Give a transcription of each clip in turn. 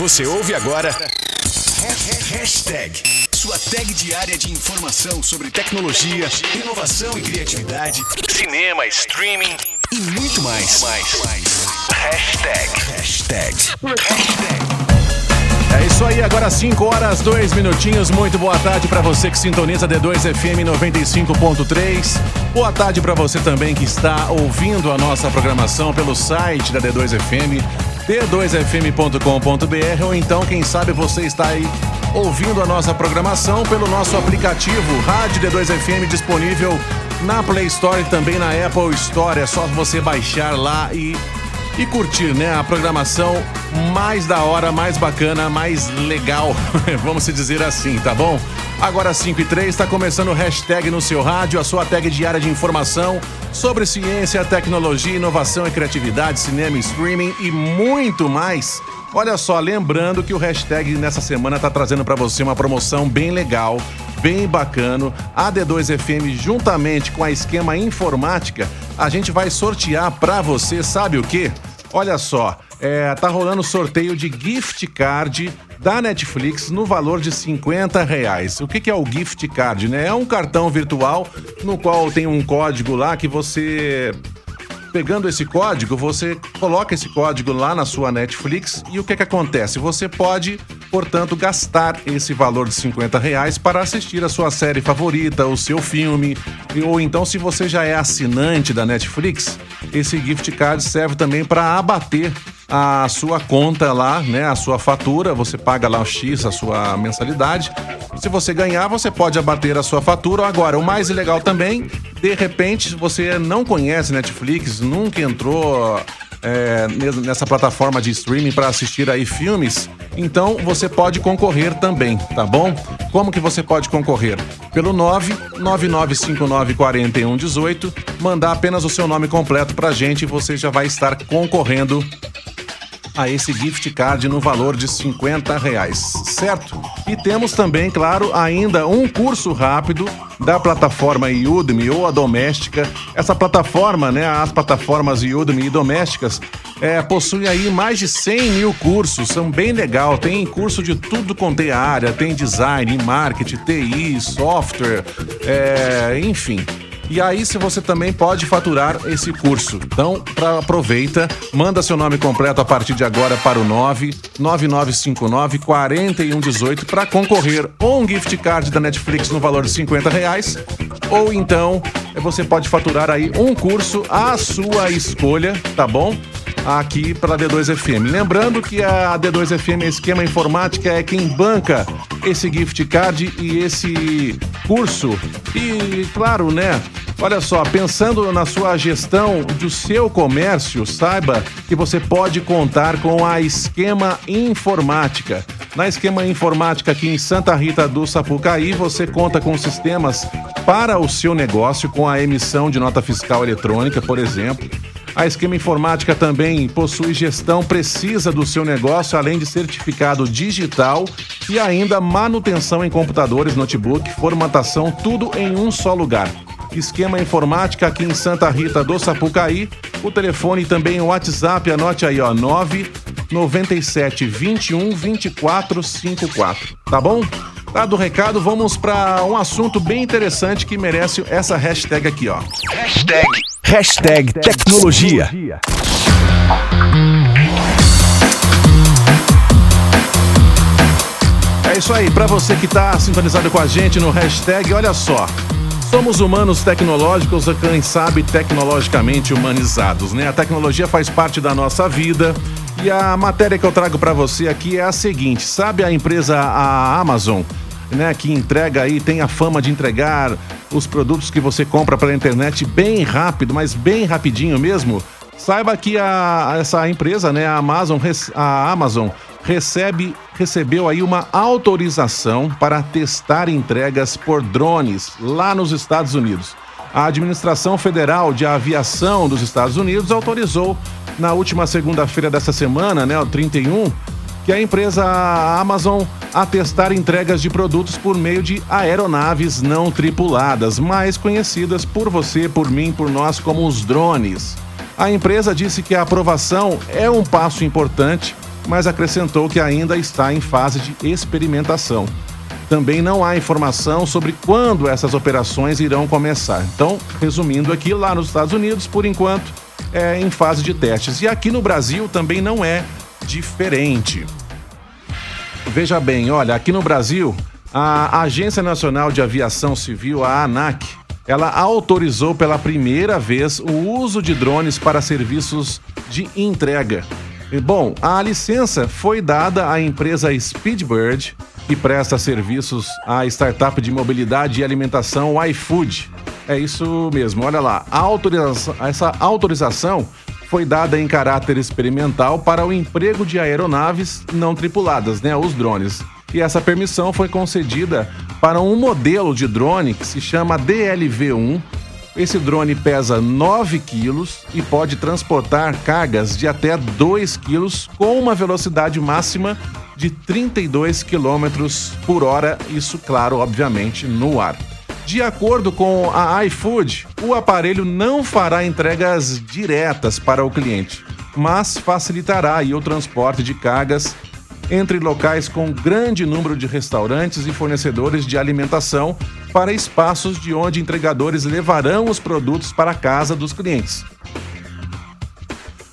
Você ouve agora. Hashtag. Sua tag diária de informação sobre tecnologia, inovação e criatividade, cinema, streaming e muito mais. Hashtag. Hashtag. Hashtag. É isso aí, agora 5 horas, 2 minutinhos. Muito boa tarde para você que sintoniza D2 FM 95.3. Boa tarde para você também que está ouvindo a nossa programação pelo site da D2 FM, d2fm.com.br ou então, quem sabe você está aí ouvindo a nossa programação pelo nosso aplicativo Rádio D2 FM disponível na Play Store e também na Apple Store. É só você baixar lá e e curtir, né, a programação mais da hora, mais bacana, mais legal, vamos se dizer assim, tá bom? Agora 5 e 3, está começando o hashtag no seu rádio, a sua tag diária de informação sobre ciência, tecnologia, inovação e criatividade, cinema, streaming e muito mais. Olha só, lembrando que o hashtag nessa semana está trazendo para você uma promoção bem legal, bem bacana. A D2FM, juntamente com a Esquema Informática, a gente vai sortear para você, sabe o quê? Olha só, é, tá rolando sorteio de gift card da Netflix no valor de 50 reais. O que, que é o gift card, né? É um cartão virtual no qual tem um código lá que você pegando esse código, você coloca esse código lá na sua Netflix e o que, que acontece? Você pode, portanto, gastar esse valor de 50 reais para assistir a sua série favorita, o seu filme, ou então, se você já é assinante da Netflix, esse gift card serve também para abater a sua conta lá, né, a sua fatura, você paga lá o X, a sua mensalidade. Se você ganhar, você pode abater a sua fatura. Agora, o mais legal também, de repente, você não conhece Netflix, nunca entrou é, nessa plataforma de streaming para assistir aí filmes, então você pode concorrer também, tá bom? Como que você pode concorrer? Pelo 999594118, mandar apenas o seu nome completo pra gente e você já vai estar concorrendo a esse gift card no valor de 50 reais, certo? E temos também, claro, ainda um curso rápido da plataforma Udemy ou a doméstica. Essa plataforma, né, as plataformas Udemy e domésticas, é, possuem aí mais de 100 mil cursos, são bem legal. Tem curso de tudo quanto é área, tem design, marketing, TI, software, é, enfim. E aí, se você também pode faturar esse curso. Então, pra, aproveita, manda seu nome completo a partir de agora para o 99959 4118 para concorrer ou um gift card da Netflix no valor de 50 reais, ou então você pode faturar aí um curso à sua escolha, tá bom? aqui para a D2FM. Lembrando que a D2FM Esquema Informática é quem banca esse gift card e esse curso. E claro, né? Olha só, pensando na sua gestão do seu comércio, saiba que você pode contar com a Esquema Informática. Na Esquema Informática aqui em Santa Rita do Sapucaí, você conta com sistemas para o seu negócio, com a emissão de nota fiscal eletrônica, por exemplo a Esquema Informática também possui gestão precisa do seu negócio, além de certificado digital e ainda manutenção em computadores, notebook, formatação, tudo em um só lugar. Esquema Informática aqui em Santa Rita do Sapucaí. O telefone também o WhatsApp, anote aí, ó, 997 21 24 54. Tá bom? Dado o recado, vamos para um assunto bem interessante que merece essa hashtag aqui, ó. Hashtag Hashtag Tecnologia. É isso aí, para você que está sintonizado com a gente no hashtag, olha só. Somos humanos tecnológicos, quem sabe tecnologicamente humanizados, né? A tecnologia faz parte da nossa vida e a matéria que eu trago para você aqui é a seguinte: sabe a empresa a Amazon? né, que entrega aí, tem a fama de entregar os produtos que você compra pela internet bem rápido, mas bem rapidinho mesmo. Saiba que a, essa empresa, né, a Amazon, a Amazon recebe, recebeu aí uma autorização para testar entregas por drones lá nos Estados Unidos. A Administração Federal de Aviação dos Estados Unidos autorizou na última segunda-feira dessa semana, né, o 31, que a empresa Amazon a testar entregas de produtos por meio de aeronaves não tripuladas, mais conhecidas por você, por mim, por nós como os drones. A empresa disse que a aprovação é um passo importante, mas acrescentou que ainda está em fase de experimentação. Também não há informação sobre quando essas operações irão começar. Então, resumindo aqui, lá nos Estados Unidos, por enquanto, é em fase de testes. E aqui no Brasil também não é diferente. Veja bem, olha, aqui no Brasil, a Agência Nacional de Aviação Civil, a ANAC, ela autorizou pela primeira vez o uso de drones para serviços de entrega. Bom, a licença foi dada à empresa Speedbird, que presta serviços à startup de mobilidade e alimentação iFood. É isso mesmo, olha lá. Autorização, essa autorização foi dada em caráter experimental para o emprego de aeronaves não tripuladas, né, os drones. E essa permissão foi concedida para um modelo de drone que se chama DLV-1, esse drone pesa 9 quilos e pode transportar cargas de até 2 quilos com uma velocidade máxima de 32 quilômetros por hora, isso, claro, obviamente, no ar. De acordo com a iFood, o aparelho não fará entregas diretas para o cliente, mas facilitará o transporte de cargas entre locais com grande número de restaurantes e fornecedores de alimentação para espaços de onde entregadores levarão os produtos para a casa dos clientes.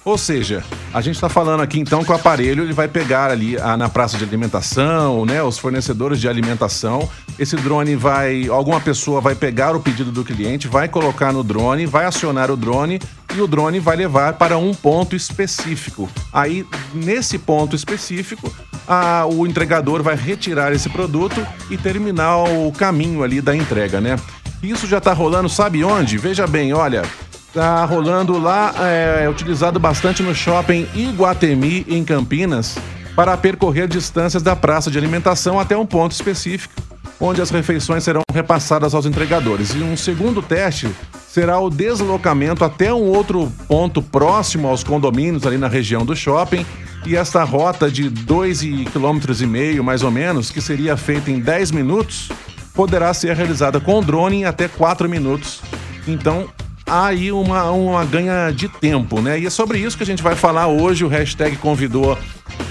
Ou seja, a gente está falando aqui então que o aparelho ele vai pegar ali a, na praça de alimentação, né, os fornecedores de alimentação. Esse drone vai, alguma pessoa vai pegar o pedido do cliente, vai colocar no drone, vai acionar o drone e o drone vai levar para um ponto específico. Aí, nesse ponto específico, a, o entregador vai retirar esse produto e terminar o caminho ali da entrega, né? Isso já está rolando, sabe onde? Veja bem, olha, Tá rolando lá, é, é utilizado bastante no shopping Iguatemi, em Campinas, para percorrer distâncias da praça de alimentação até um ponto específico, onde as refeições serão repassadas aos entregadores. E um segundo teste será o deslocamento até um outro ponto próximo aos condomínios ali na região do shopping. E esta rota de 2,5 km, mais ou menos, que seria feita em 10 minutos, poderá ser realizada com drone em até 4 minutos. Então, há aí uma, uma ganha de tempo, né? E é sobre isso que a gente vai falar hoje. O hashtag convidou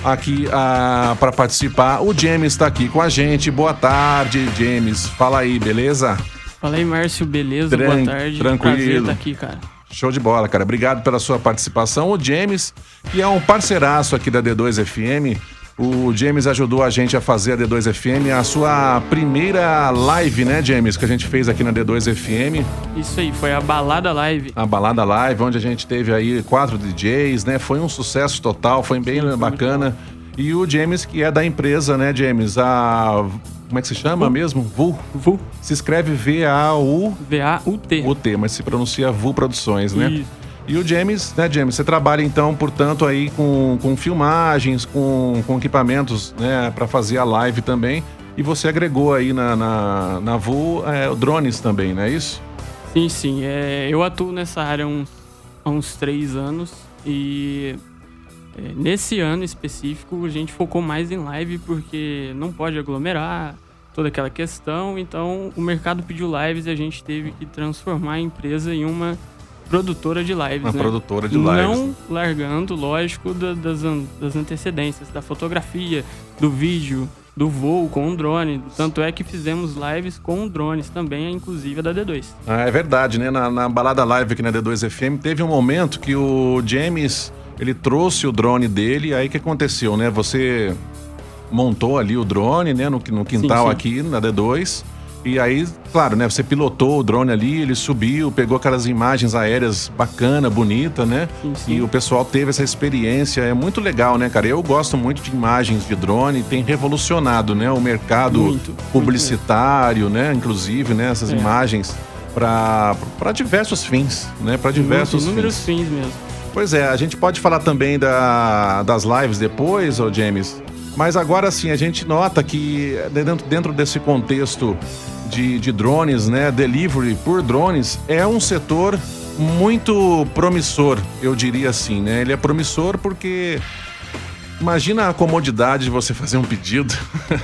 aqui ah, para participar. O James está aqui com a gente. Boa tarde, James. Fala aí, beleza? Fala aí, Márcio, beleza? Tran Boa tarde. Tranquilo. Prazer estar aqui, cara. Show de bola, cara. Obrigado pela sua participação. O James, que é um parceiraço aqui da D2 FM, o James ajudou a gente a fazer a D2 FM, a sua primeira live, né, James, que a gente fez aqui na D2 FM. Isso aí, foi a Balada Live. A Balada Live, onde a gente teve aí quatro DJs, né? Foi um sucesso total, foi bem Sim, bacana. E o James, que é da empresa, né, James? A. Como é que se chama Vu. mesmo? VU. VU. Se escreve V-A-U. V-A-U-T. U-T, mas se pronuncia VU Produções, né? Isso. E o James, né, James, você trabalha então, portanto, aí com, com filmagens, com, com equipamentos, né, para fazer a live também. E você agregou aí na, na, na VU é, drones também, não é isso? Sim, sim. É, eu atuo nessa área há uns, há uns três anos e é, nesse ano específico a gente focou mais em live porque não pode aglomerar toda aquela questão. Então o mercado pediu lives e a gente teve que transformar a empresa em uma produtora de lives, Uma né? produtora de lives. Não largando, lógico, da, das, das antecedências, da fotografia, do vídeo, do voo com o drone. Tanto é que fizemos lives com drones também, inclusive a da D2. Ah, é verdade, né? Na, na balada live aqui na D2 FM, teve um momento que o James, ele trouxe o drone dele, aí o que aconteceu, né? Você montou ali o drone, né? No, no quintal Sim, sim. aqui, na D2. E aí, claro, né? Você pilotou o drone ali, ele subiu, pegou aquelas imagens aéreas bacana, bonita, né? Sim. E o pessoal teve essa experiência. É muito legal, né, cara? Eu gosto muito de imagens de drone, tem revolucionado, né? O mercado Muito, muito publicitário, né? Inclusive, né? Essas É. imagens para diversos fins, né? Para diversos Inúmeros fins. fins mesmo. Pois é, a gente pode falar também da, das lives depois, ô James. Mas agora sim, a gente nota que dentro, dentro desse contexto de, de drones, né? Delivery por drones é um setor muito promissor, eu diria assim, né? Ele é promissor porque Imagina a comodidade de você fazer um pedido.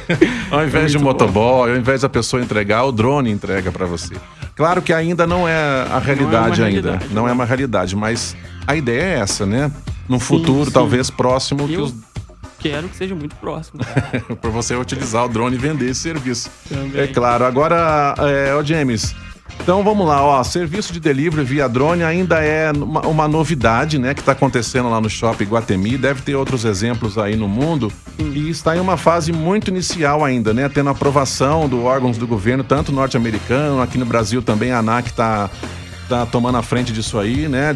ao invés de um bom. motoboy, ao invés da pessoa entregar, o drone entrega para você. Claro que ainda não é a realidade ainda. realidade, Não é uma realidade, mas a ideia é essa, né? No futuro, sim. talvez próximo, que Eu- os, quero que seja muito próximo. Por você utilizar o drone e vender esse serviço. Também. É claro. Agora, é, ô James, então vamos lá, ó. Serviço de delivery via drone ainda é uma, uma novidade, né? Que está acontecendo lá no shopping Guatemi. Deve ter outros exemplos aí no mundo. E está em uma fase muito inicial ainda, né? Tendo aprovação do órgãos do governo, tanto norte-americano, aqui no Brasil também a ANAC está tá tomando a frente disso aí, né?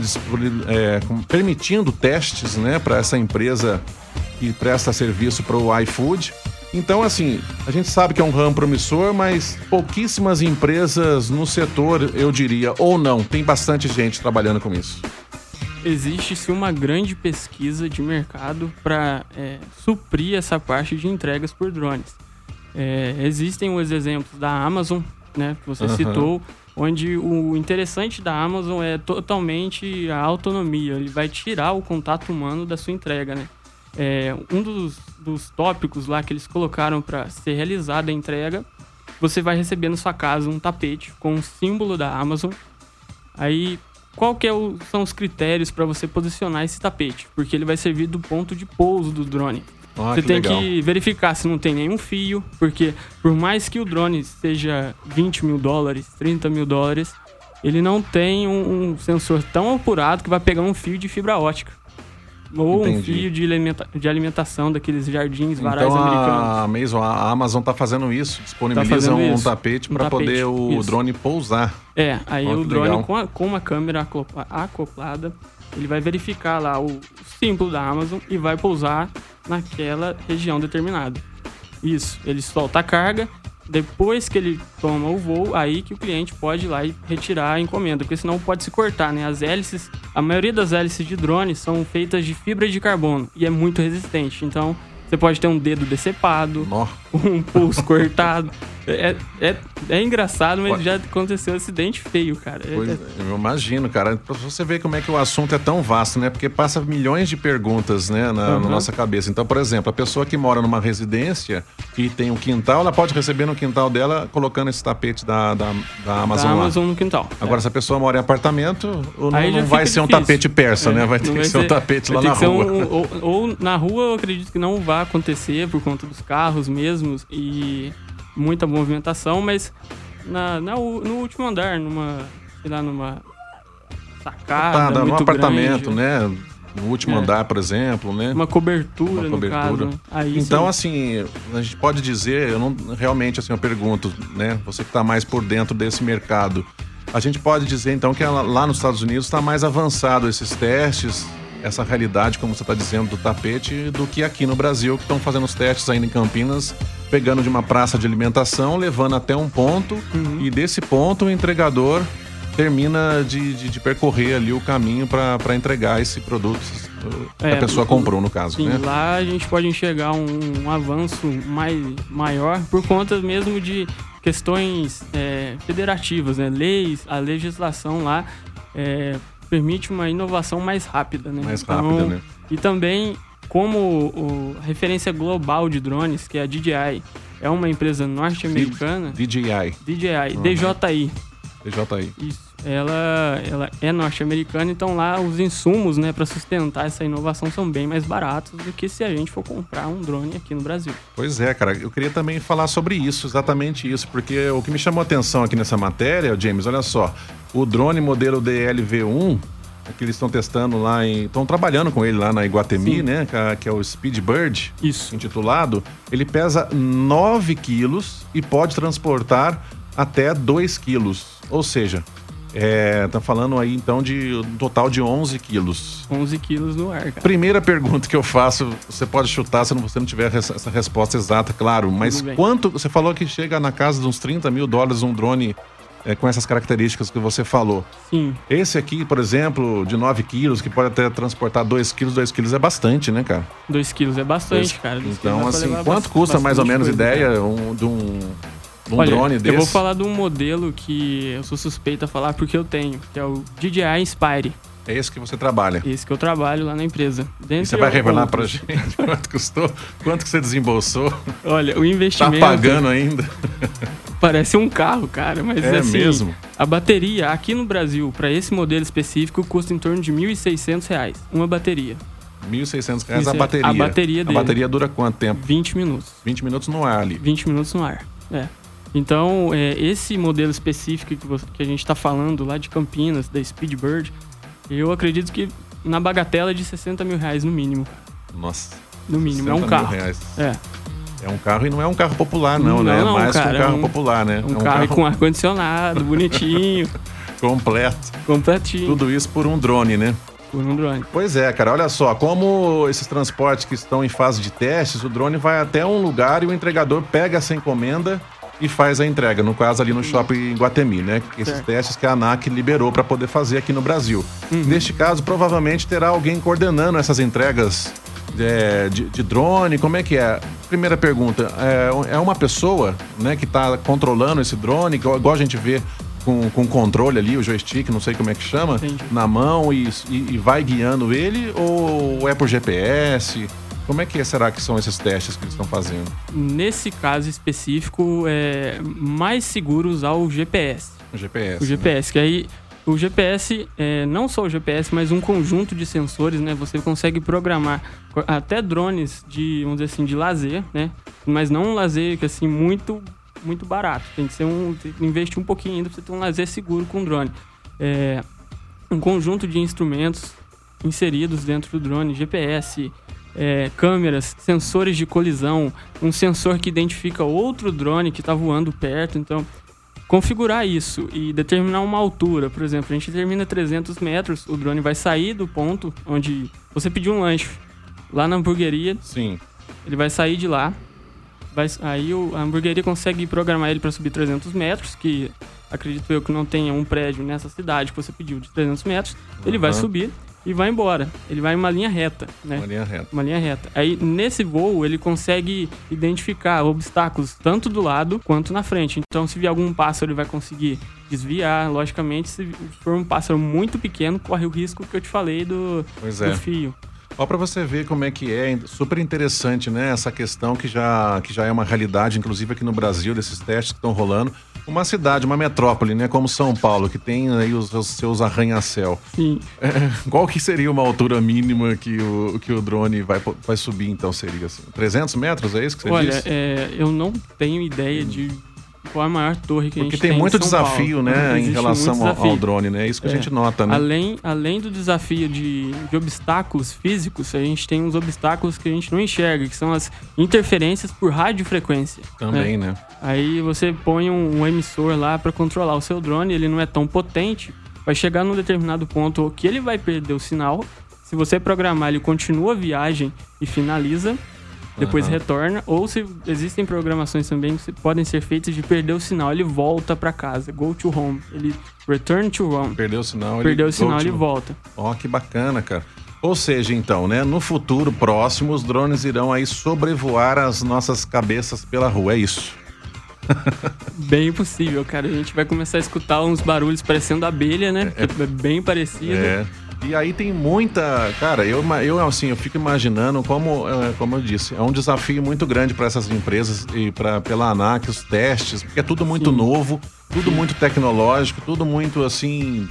É, permitindo testes, né? Para essa empresa que presta serviço para o iFood. Então, assim, a gente sabe que é um ramo promissor, mas pouquíssimas empresas no setor, eu diria, ou não, tem bastante gente trabalhando com isso. Existe-se uma grande pesquisa de mercado para é, suprir essa parte de entregas por drones. É, existem os exemplos da Amazon, né, que você uhum. citou, onde o interessante da Amazon é totalmente a autonomia. Ele vai tirar o contato humano da sua entrega, né? É, um dos, dos tópicos lá que eles colocaram para ser realizada a entrega, você vai receber na sua casa um tapete com o um símbolo da Amazon. Aí, qual que é o, são os critérios para você posicionar esse tapete? Porque ele vai servir do ponto de pouso do drone. Ah, você que tem legal. que verificar se não tem nenhum fio, porque por mais que o drone seja 20 mil dólares, 30 mil dólares, ele não tem um, um sensor tão apurado que vai pegar um fio de fibra ótica. Ou Entendi. um fio de, alimenta de alimentação daqueles jardins varais então, americanos. A, mesmo, a Amazon está fazendo isso, disponibiliza tá fazendo um isso. tapete para um poder o isso. drone pousar. É, aí o drone com, a, com uma câmera acoplada, ele vai verificar lá o símbolo da Amazon e vai pousar naquela região determinada. Isso, ele solta a carga depois que ele toma o voo, aí que o cliente pode ir lá e retirar a encomenda, porque senão pode se cortar, né? As hélices, a maioria das hélices de drone são feitas de fibra de carbono e é muito resistente. Então, você pode ter um dedo decepado, um pulso cortado. É, é, é engraçado, mas já aconteceu um acidente feio, cara. É, pois, é... eu imagino, cara. Pra você ver como é que o assunto é tão vasto, né? Porque passa milhões de perguntas, né, na, uhum. na nossa cabeça. Então, por exemplo, a pessoa que mora numa residência e tem um quintal, ela pode receber no quintal dela colocando esse tapete da, da, da Amazon. Da Amazon lá. no quintal. Agora, é. se a pessoa mora em apartamento, não, não vai ser difícil. um tapete persa, né? Vai ter que ser um tapete lá na rua. Um, ou, ou na rua, eu acredito que não vai acontecer por conta dos carros mesmos e muita movimentação, mas na, na, no último andar, numa, sei lá, numa sacada, tá, num apartamento, grande. né? No último é. andar, por exemplo, né? Uma cobertura, Uma cobertura. Aí, então, sim. assim, a gente pode dizer, eu não realmente assim eu pergunto, né? Você que está mais por dentro desse mercado, a gente pode dizer então que lá nos Estados Unidos está mais avançado esses testes, essa realidade, como você está dizendo, do tapete, do que aqui no Brasil, que estão fazendo os testes ainda em Campinas, pegando de uma praça de alimentação, levando até um ponto, uhum. e desse ponto o entregador termina de, de, de percorrer ali o caminho para entregar esse produto que é, a pessoa comprou, no caso. Sim, né? lá a gente pode enxergar um, um, avanço mais, maior por conta mesmo de questões é, federativas, né? Leis, a legislação lá é, permite uma inovação mais rápida, né? Mais então, rápida, né? E também, como o, a referência global de drones, que é a DJI, é uma empresa norte-americana. DJI. DJI, uhum. DJI. DJI. Isso. Ela, ela é norte-americana, então lá os insumos, né, para sustentar essa inovação são bem mais baratos do que se a gente for comprar um drone aqui no Brasil. Pois é, cara. Eu queria também falar sobre isso, exatamente isso, porque o que me chamou a atenção aqui nessa matéria, James, olha só, o drone modelo DLV1 que eles estão testando lá em. estão trabalhando com ele lá na Iguatemi, Sim. né? Que é o Speedbird, Isso. intitulado. Ele pesa 9 quilos e pode transportar até 2 quilos. Ou seja, é, tá falando aí então de um total de 11 quilos. 11 quilos no ar, cara. Primeira pergunta que eu faço, você pode chutar se você não tiver essa resposta exata, claro. Mas quanto. Você falou que chega na casa de uns 30 mil dólares um drone é, com essas características que você falou. Sim. Esse aqui, por exemplo, de 9 quilos, que pode até transportar 2 quilos, 2 quilos é bastante, né, cara? 2 quilos é bastante, dois... cara. Então, assim, quanto custa mais ou menos coisa, ideia um, de um, um Olha, drone desse? Eu vou falar de um modelo que eu sou suspeita a falar porque eu tenho, que é o DJI Inspire. É esse que você trabalha? Esse que eu trabalho lá na empresa. E você vai revelar pra gente quanto custou? Quanto que você desembolsou? Olha, o investimento... Tá pagando ainda? Parece um carro, cara, mas é assim, mesmo? a bateria aqui no Brasil, para esse modelo específico, custa em torno de R$ 1.600, uma bateria. 1.600 reais a bateria. A bateria dele. A bateria dura quanto tempo? 20 minutos. 20 minutos no ar ali. 20 minutos no ar, é. Então, é, esse modelo específico que, você, que a gente está falando lá de Campinas, da Speedbird, eu acredito que na bagatela de 60 mil reais no mínimo. Nossa. No mínimo, é um carro. Reais. É. É um carro e não é um carro popular, não, não né? É mais cara, que um carro é um, popular, né? Um, é um carro, carro... com ar-condicionado, bonitinho. Completo. Completinho. Tudo isso por um drone, né? Por um drone. Pois é, cara. Olha só, como esses transportes que estão em fase de testes, o drone vai até um lugar e o entregador pega essa encomenda e faz a entrega. No caso, ali no shopping Guatemi, né? Esses certo. testes que a ANAC liberou para poder fazer aqui no Brasil. Uhum. Neste caso, provavelmente terá alguém coordenando essas entregas é, de, de, drone? Como é que é? Primeira pergunta, é, é uma pessoa né, que está controlando esse drone, igual a gente vê com, com controle ali, o joystick, não sei como é que chama, Entendi. na mão e, e, e, vai guiando ele ou é por GPS? Como é que será que são esses testes que eles estão fazendo? Nesse caso específico, é mais seguro usar o GPS. O GPS. O GPS, né? que aí o GPS, é, não só o GPS, mas um conjunto de sensores, né? Você consegue programar até drones de, dizer assim, de lazer, né? Mas não um lazer que assim muito muito barato. Tem que ser um que investir um pouquinho ainda para você ter um lazer seguro com drone. É, um conjunto de instrumentos inseridos dentro do drone, GPS, é, câmeras, sensores de colisão, um sensor que identifica outro drone que está voando perto. Então, configurar isso e determinar uma altura, por exemplo, a gente determina 300 metros, o drone vai sair do ponto onde você pediu um lanche lá na hamburgueria. Sim. Ele vai sair de lá. Vai, aí a hamburgueria consegue programar ele para subir 300 metros, que acredito eu que não tenha um prédio nessa cidade que você pediu de 300 metros. Uhum. Ele vai subir e vai embora. Ele vai em uma linha reta, né? Uma linha reta. Uma linha reta. Aí nesse voo ele consegue identificar obstáculos tanto do lado quanto na frente. Então se vier algum pássaro ele vai conseguir desviar. Logicamente, se for um pássaro muito pequeno, corre o risco que eu te falei do, pois do é. fio. Ó, para você ver como é que é, super interessante, né? Essa questão que já, que já é uma realidade, inclusive aqui no Brasil, desses testes que estão rolando. Uma cidade, uma metrópole, né? Como São Paulo, que tem aí os, os seus arranha-céu. Sim. É, qual que seria uma altura mínima que o, que o drone vai, vai subir, então? Seria assim? 300 metros, é isso que você Olha, disse? Olha, é, eu não tenho ideia de qual é a maior torre que Porque a gente tem, tem muito desafio, Paulo. né, em relação ao, ao, drone, né? É isso que é. a gente nota, né? Além, além do desafio de, de obstáculos físicos, a gente tem uns obstáculos que a gente não enxerga, que são as interferências por radiofrequência. Também, né? né? Aí você põe um, um emissor lá para controlar o seu drone, ele não é tão potente, vai chegar num determinado ponto que ele vai perder o sinal. Se você programar, ele continua a viagem e finaliza depois uhum. retorna, ou se existem programações também que podem ser feitas de perder o sinal, ele volta para casa, go to home, ele return to home. Perdeu o sinal, perdeu o sinal, ele volta. Ó, oh, que bacana, cara. Ou seja, então, né, no futuro próximo os drones irão aí sobrevoar as nossas cabeças pela rua, é isso. bem possível, cara. A gente vai começar a escutar uns barulhos parecendo abelha, né? É, é bem parecido. É. E aí tem muita. Cara, eu, eu assim, eu fico imaginando como, é, como eu disse, é um desafio muito grande para essas empresas e para pela ANAC, os testes, porque é tudo muito Sim. novo, tudo muito tecnológico, tudo muito assim.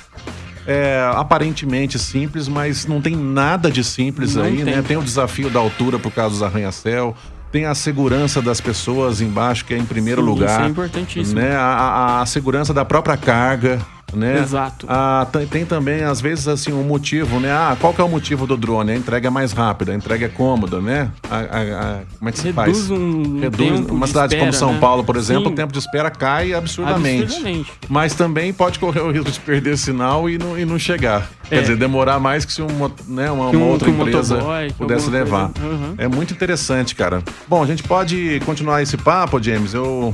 É, aparentemente simples, mas não tem nada de simples não aí, né? tem. né? Tem o desafio da altura por causa dos arranha-céu, tem a segurança das pessoas embaixo, que é em primeiro Sim, lugar. Isso é importantíssimo. Né? A, a, a, segurança da própria carga, né? Exato. Ah, tem também, às vezes, assim, um motivo, né? Ah, qual que é o motivo do drone? A entrega é mais rápida, a entrega é cômoda, né? A, a, a, como é que se Reduz faz? Um Reduz uma cidade espera, como São né? Paulo, por exemplo, Sim. o tempo de espera cai absurdamente. absurdamente. Mas também pode correr o risco de perder sinal e não, e não chegar. É. Quer dizer, demorar mais que se uma, né, uma, um, uma outra empresa motoboy, pudesse levar. Uhum. É muito interessante, cara. Bom, a gente pode continuar esse papo, James. Eu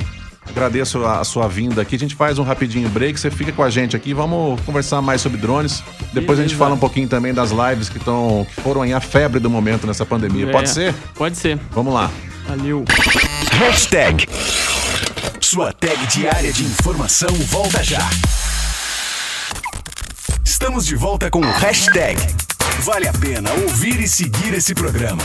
Agradeço a sua vinda aqui. A gente faz um rapidinho break. Você fica com a gente aqui. Vamos conversar mais sobre drones. Depois Beleza. a gente fala um pouquinho também das lives que, tão, que foram aí a febre do momento nessa pandemia. É, pode ser? Pode ser. Vamos lá. Valeu. Hashtag. Sua tag diária de informação volta já. Estamos de volta com o hashtag. Vale a pena ouvir e seguir esse programa.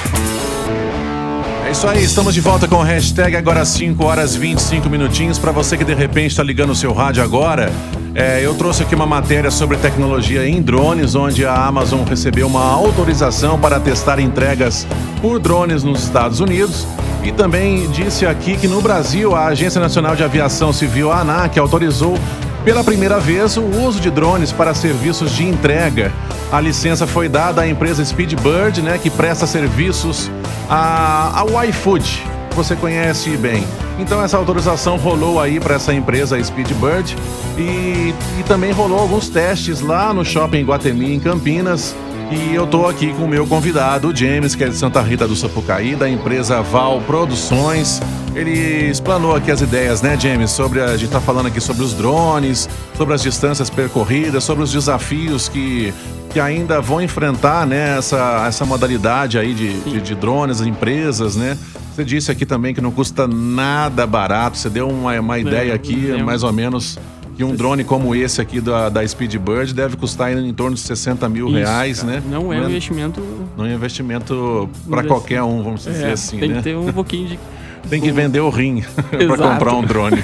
É isso aí, estamos de volta com o hashtag agora 5 horas 25 minutinhos. Para você que de repente está ligando o seu rádio agora, É, eu trouxe aqui uma matéria sobre tecnologia em drones, onde a Amazon recebeu uma autorização para testar entregas por drones nos Estados Unidos. E também disse aqui que no Brasil a Agência Nacional de Aviação Civil, a ANAC, autorizou pela primeira vez o uso de drones para serviços de entrega. A licença foi dada à empresa Speedbird, né, que presta serviços ao iFood. Você conhece bem. Então essa autorização rolou aí para essa empresa Speedbird e, e também rolou alguns testes lá no shopping Guatemi em Campinas. E eu tô aqui com o meu convidado, o James, que é de Santa Rita do Sapucaí, da empresa Val Produções. Ele explanou aqui as ideias, né, James? Sobre a, a gente tá falando aqui sobre os drones, sobre as distâncias percorridas, sobre os desafios que, que ainda vão enfrentar, né, essa, essa modalidade aí de, de, de drones, empresas, né? Você disse aqui também que não custa nada barato. Você deu uma, uma ideia aqui, mais ou menos que um drone como esse aqui da, da Speedbird deve custar em, torno de 60 mil Isso, reais, cara. né? Não é um investimento. Não é um investimento para qualquer um, vamos é, dizer assim, tem né? Que ter um pouquinho de. tem que vender o rim para comprar um drone.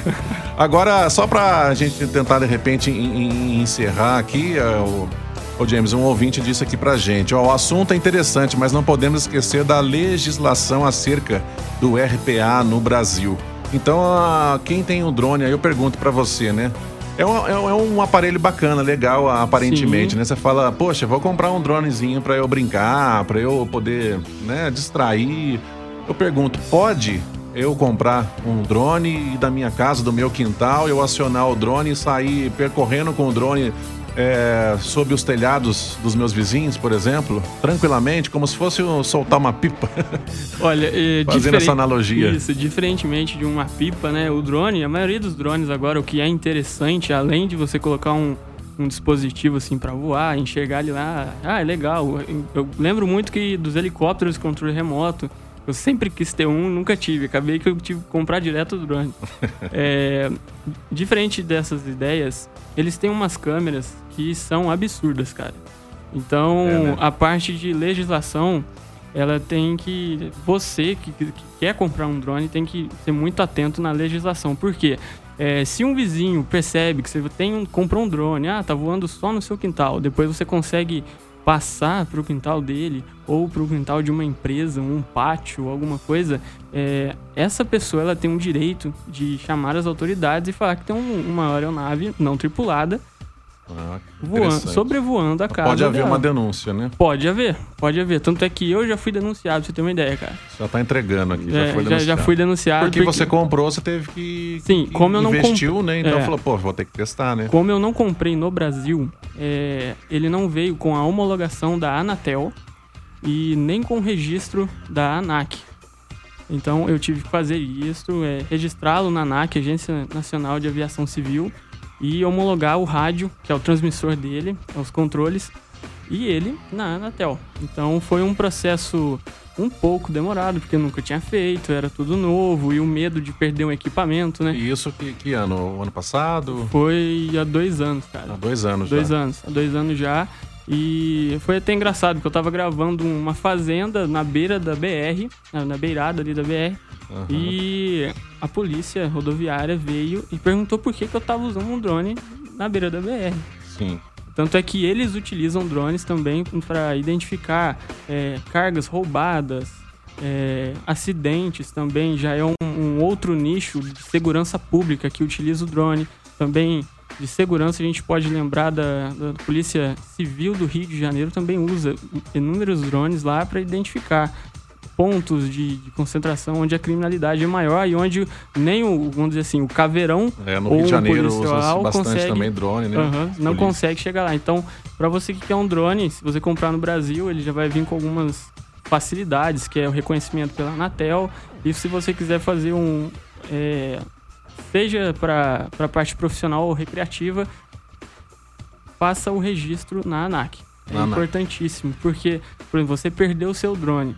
Agora, só para a gente tentar de repente encerrar aqui, é, o James, um ouvinte disse aqui pra gente: ó, o assunto é interessante, mas não podemos esquecer da legislação acerca do RPA no Brasil. Então, quem tem um drone aí, eu pergunto para você, né? É um, é um aparelho bacana, legal, aparentemente, Sim. né? Você fala, poxa, vou comprar um dronezinho para eu brincar, para eu poder, né, distrair. Eu pergunto, pode eu comprar um drone e da minha casa, do meu quintal, eu acionar o drone e sair percorrendo com o drone é, sob os telhados dos meus vizinhos, por exemplo, tranquilamente, como se fosse soltar uma pipa. Olha, é, fazendo essa analogia. Isso, diferentemente de uma pipa, né? O drone, a maioria dos drones agora, o que é interessante, além de você colocar um, um dispositivo assim para voar, enxergar ali lá, ah, é legal. Eu lembro muito que dos helicópteros de controle remoto, eu sempre quis ter um, nunca tive. Acabei que eu tive que comprar direto o drone. é, diferente dessas ideias, eles têm umas câmeras que são absurdas, cara. Então, é, né? a parte de legislação, ela tem que. Você que, que, quer comprar um drone tem que ser muito atento na legislação. Por quê? É, se um vizinho percebe que você tem um, comprou um drone, ah, tá voando só no seu quintal, depois você consegue passar para o quintal dele ou para o quintal de uma empresa, um pátio, alguma coisa, é, essa pessoa ela tem um direito de chamar as autoridades e falar que tem um, uma aeronave não tripulada ah, voando, sobrevoando a casa. Pode haver dela. uma denúncia, né? Pode haver, pode haver. Tanto é que eu já fui denunciado, pra você ter uma ideia, cara. Já tá entregando aqui, é, já foi denunciado. Já, já fui denunciado. Porque, porque, você comprou, você teve que. Sim, como eu não investiu, comp... né? Então é. falou, pô, vou ter que testar, né? Como eu não comprei no Brasil, é, ele não veio com a homologação da Anatel e nem com o registro da ANAC. Então eu tive que fazer isso, é, registrá-lo na ANAC, Agência Nacional de Aviação Civil e homologar o rádio, que é o transmissor dele, os controles, e ele na Anatel. Então foi um processo um pouco demorado, porque nunca tinha feito, era tudo novo, e o medo de perder um equipamento, né? E isso que, que ano? O ano passado? Foi há dois anos, cara. Há dois anos dois já. Dois anos, há dois anos já. E foi até engraçado, porque eu tava gravando uma fazenda na beira da BR, na beirada ali da BR, Uhum. E a polícia rodoviária veio e perguntou por que, que eu tava usando um drone na beira da BR. Sim. Tanto é que eles utilizam drones também para identificar é, cargas roubadas, é, acidentes também. Já é um, um, outro nicho de segurança pública que utiliza o drone. Também de segurança a gente pode lembrar da, da Polícia Civil do Rio de Janeiro também usa inúmeros drones lá para identificar pontos de, de, concentração onde a criminalidade é maior e onde nem o, vamos dizer assim, o caveirão é, no ou Rio de Janeiro usa bastante consegue, também drone, né? não consegue chegar lá. Então, para você que quer um drone, se você comprar no Brasil, ele já vai vir com algumas facilidades, que é o reconhecimento pela Anatel. E se você quiser fazer um... É, seja para a parte profissional ou recreativa, faça o registro na ANAC. É na importantíssimo, ANAC. porque, por exemplo, você perdeu o seu drone.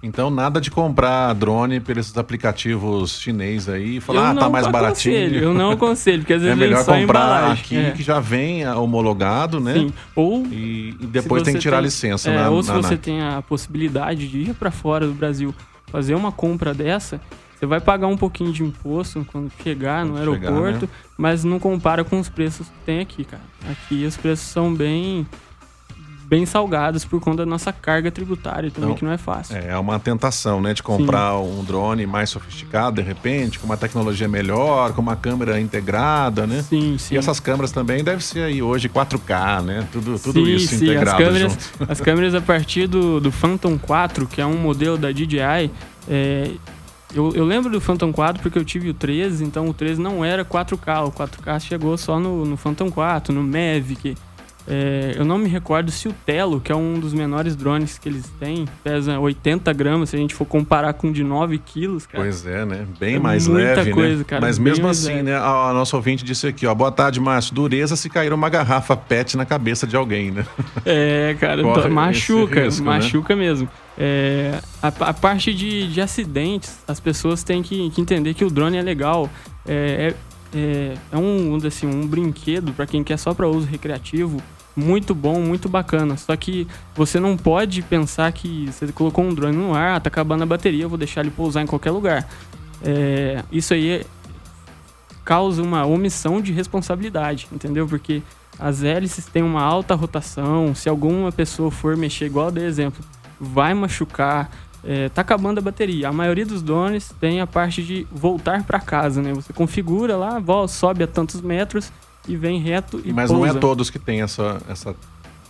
Então, nada de comprar drone pelos aplicativos chinês aí e falar, ah, tá mais baratinho. Eu não aconselho, porque às vezes é melhor comprar aqui é. que já vem homologado, né? Sim. Ou e, e depois tem que tirar tem, licença. É, na, ou se na você tem a possibilidade de ir para fora do Brasil fazer uma compra dessa, Você vai pagar um pouquinho de imposto quando chegar no quando aeroporto, chegar, né? mas não compara com os preços que tem aqui, cara. Aqui os preços são bem bem salgados por conta da nossa carga tributária também, que não é fácil. É, é uma tentação, né? De comprar Sim. um drone mais sofisticado, de repente, com uma tecnologia melhor, com uma câmera integrada, né? Sim, sim. E essas câmeras também devem ser aí hoje 4K, né? Tudo, tudo sim, isso sim. integrado as câmeras, junto. As câmeras a partir do, do Phantom 4, que é um modelo da DJI, é, eu, eu, lembro do Phantom 4 porque eu tive o 13, então o 13 não era 4K, o 4K chegou só no, no Phantom 4, no Mavic, é, eu não me recordo se o Telo, que é um dos menores drones que eles têm, pesa 80 gramas, se a gente for comparar com de 9 quilos, cara. Pois é, né? Bem é mais leve, né? coisa, né? Cara, Mas mesmo assim, leve. né? A, a nossa ouvinte disse aqui, ó. Boa tarde, Márcio. Dureza se cair uma garrafa PET na cabeça de alguém, né? É, cara, Corre machuca, risco, né? machuca né? mesmo. É, a, a, parte de, de acidentes, as pessoas têm que, que entender que o drone é legal. É, é, é, é um, assim, um brinquedo para quem quer só para uso recreativo muito bom, muito bacana. Só que você não pode pensar que você colocou um drone no ar, tá acabando a bateria, eu vou deixar ele pousar em qualquer lugar. É, isso aí causa uma omissão de responsabilidade, entendeu? Porque as hélices têm uma alta rotação, se alguma pessoa for mexer, igual dei exemplo, vai machucar, é, tá acabando a bateria. A maioria dos drones tem a parte de voltar para casa, né? Você configura lá, sobe a tantos metros e vem reto e Mas pousa. não é todos que tem essa essa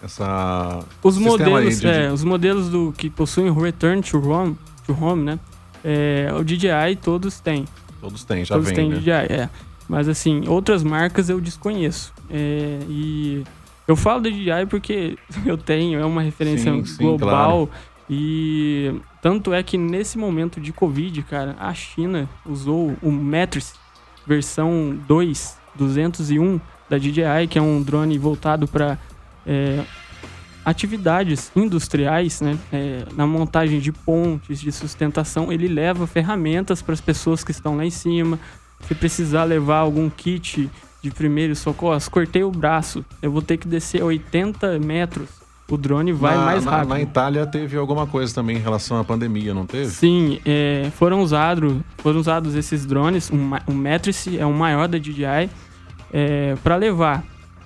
essa os modelos, de... é, os modelos do que possuem o return to home, to home, né? É, o DJI todos têm. Todos têm, já todos vem, têm né? DJI, é. Mas assim, outras marcas eu desconheço. É, e eu falo do DJI porque eu tenho, é uma referência sim, sim, global. Claro. E tanto é que nesse momento de Covid, cara, a China usou o Matrix versão 2 201 da DJI, que é um drone voltado para é, atividades industriais, né? É, na montagem de pontes, de sustentação, ele leva ferramentas para as pessoas que estão lá em cima. Se precisar levar algum kit de primeiros socorros, cortei o braço, eu vou ter que descer 80 metros. O drone vai na, mais rápido. Na, Itália teve alguma coisa também em relação à pandemia, não teve? Sim, é, foram, usado, foram usados esses drones. Um, um Matrice é o maior da DJI é, para levar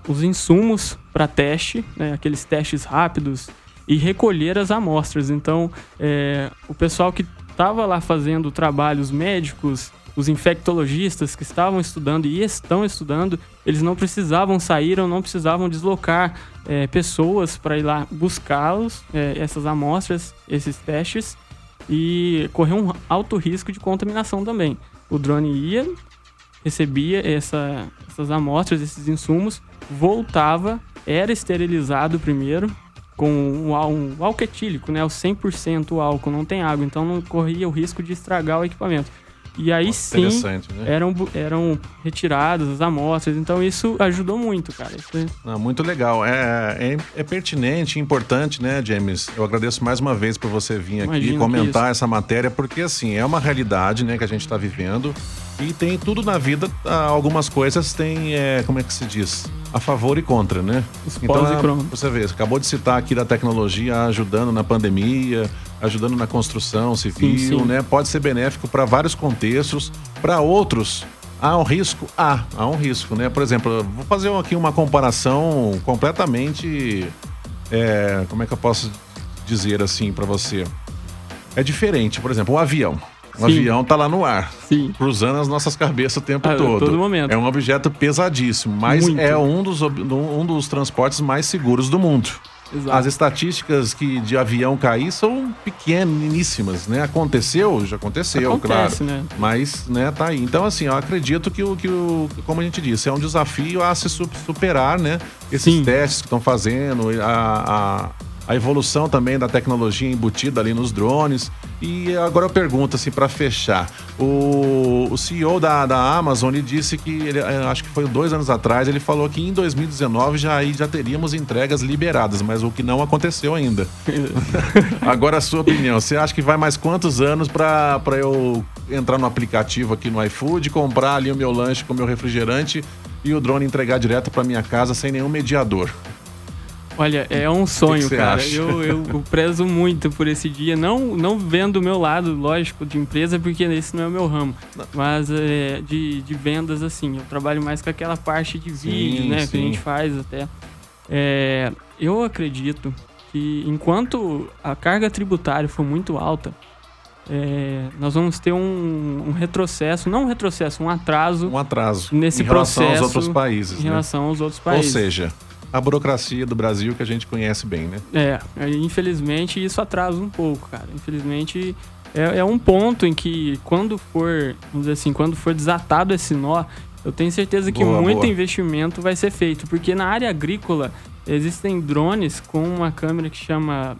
os insumos para teste, né, aqueles testes rápidos, e recolher as amostras. Então, é, o pessoal que estava lá fazendo trabalhos médicos, os infectologistas que estavam estudando e estão estudando, eles não precisavam sair ou não precisavam deslocar é, pessoas para ir lá buscá-los, é, essas amostras, esses testes, e correr um alto risco de contaminação também. O drone ia, recebia essa, essas amostras, esses insumos, voltava, era esterilizado primeiro com um, um álcool etílico, né? O 100% álcool, não tem água, então não corria o risco de estragar o equipamento. E aí sim né? eram, eram retiradas as amostras, então isso ajudou muito, cara. Isso... Não, muito legal. É, é, é, pertinente, importante, né, James? Eu agradeço mais uma vez por você vir aqui comentar essa matéria, porque assim, é uma realidade né, que a gente está vivendo. E tem tudo na vida, ah, algumas coisas tem, é, como é que se diz? A favor e contra, né? Os então, e você vê, você acabou de citar aqui da tecnologia ajudando na pandemia, ajudando na construção civil, sim, sim. né? Pode ser benéfico para vários contextos, para outros há um risco? Há, há um risco, né? Por exemplo, vou fazer aqui uma comparação completamente, é, como é que eu posso dizer assim para você? É diferente, por exemplo, o avião. O Sim. avião tá lá no ar, Sim. cruzando as nossas cabeças o tempo ah, todo. Todo momento. É um objeto pesadíssimo, mas Muito. é um dos, um dos transportes mais seguros do mundo. Exato. As estatísticas que de avião cair são pequeníssimas, né? Aconteceu, já aconteceu, Acontece, claro. Né? Mas, né, tá aí. Então, assim, eu acredito que o que o, como a gente disse, é um desafio a se superar, né? Esses Sim. testes que estão fazendo, a, a a evolução também da tecnologia embutida ali nos drones. E agora eu pergunto, assim, para fechar: o, o CEO da, da Amazon ele disse que, ele, eh, acho que foi dois anos atrás, ele falou que em 2019 já, aí já teríamos entregas liberadas, mas o que não aconteceu ainda. agora, a sua opinião: você acha que vai mais quantos anos para eu entrar no aplicativo aqui no iFood, comprar ali o meu lanche com o meu refrigerante e o drone entregar direto para minha casa sem nenhum mediador? Olha, é um sonho, que que cara. Eu, eu, eu, prezo muito por esse dia. Não, não vendo o meu lado, lógico, de empresa, porque esse não é o meu ramo. Não. Mas é, de, de vendas, assim. Eu trabalho mais com aquela parte de vídeo, sim, né? Sim. Que a gente faz até. É, eu acredito que enquanto a carga tributária for muito alta, é, nós vamos ter um, um, retrocesso, não um retrocesso, um atraso. Um atraso nesse em processo relação aos outros países. Em né? relação aos outros países. Ou seja, a burocracia do Brasil que a gente conhece bem, né? É, infelizmente isso atrasa um pouco, cara. Infelizmente é, é um ponto em que quando for, vamos dizer assim, quando for desatado esse nó, eu tenho certeza que boa, muito boa. investimento vai ser feito, porque na área agrícola existem drones com uma câmera que chama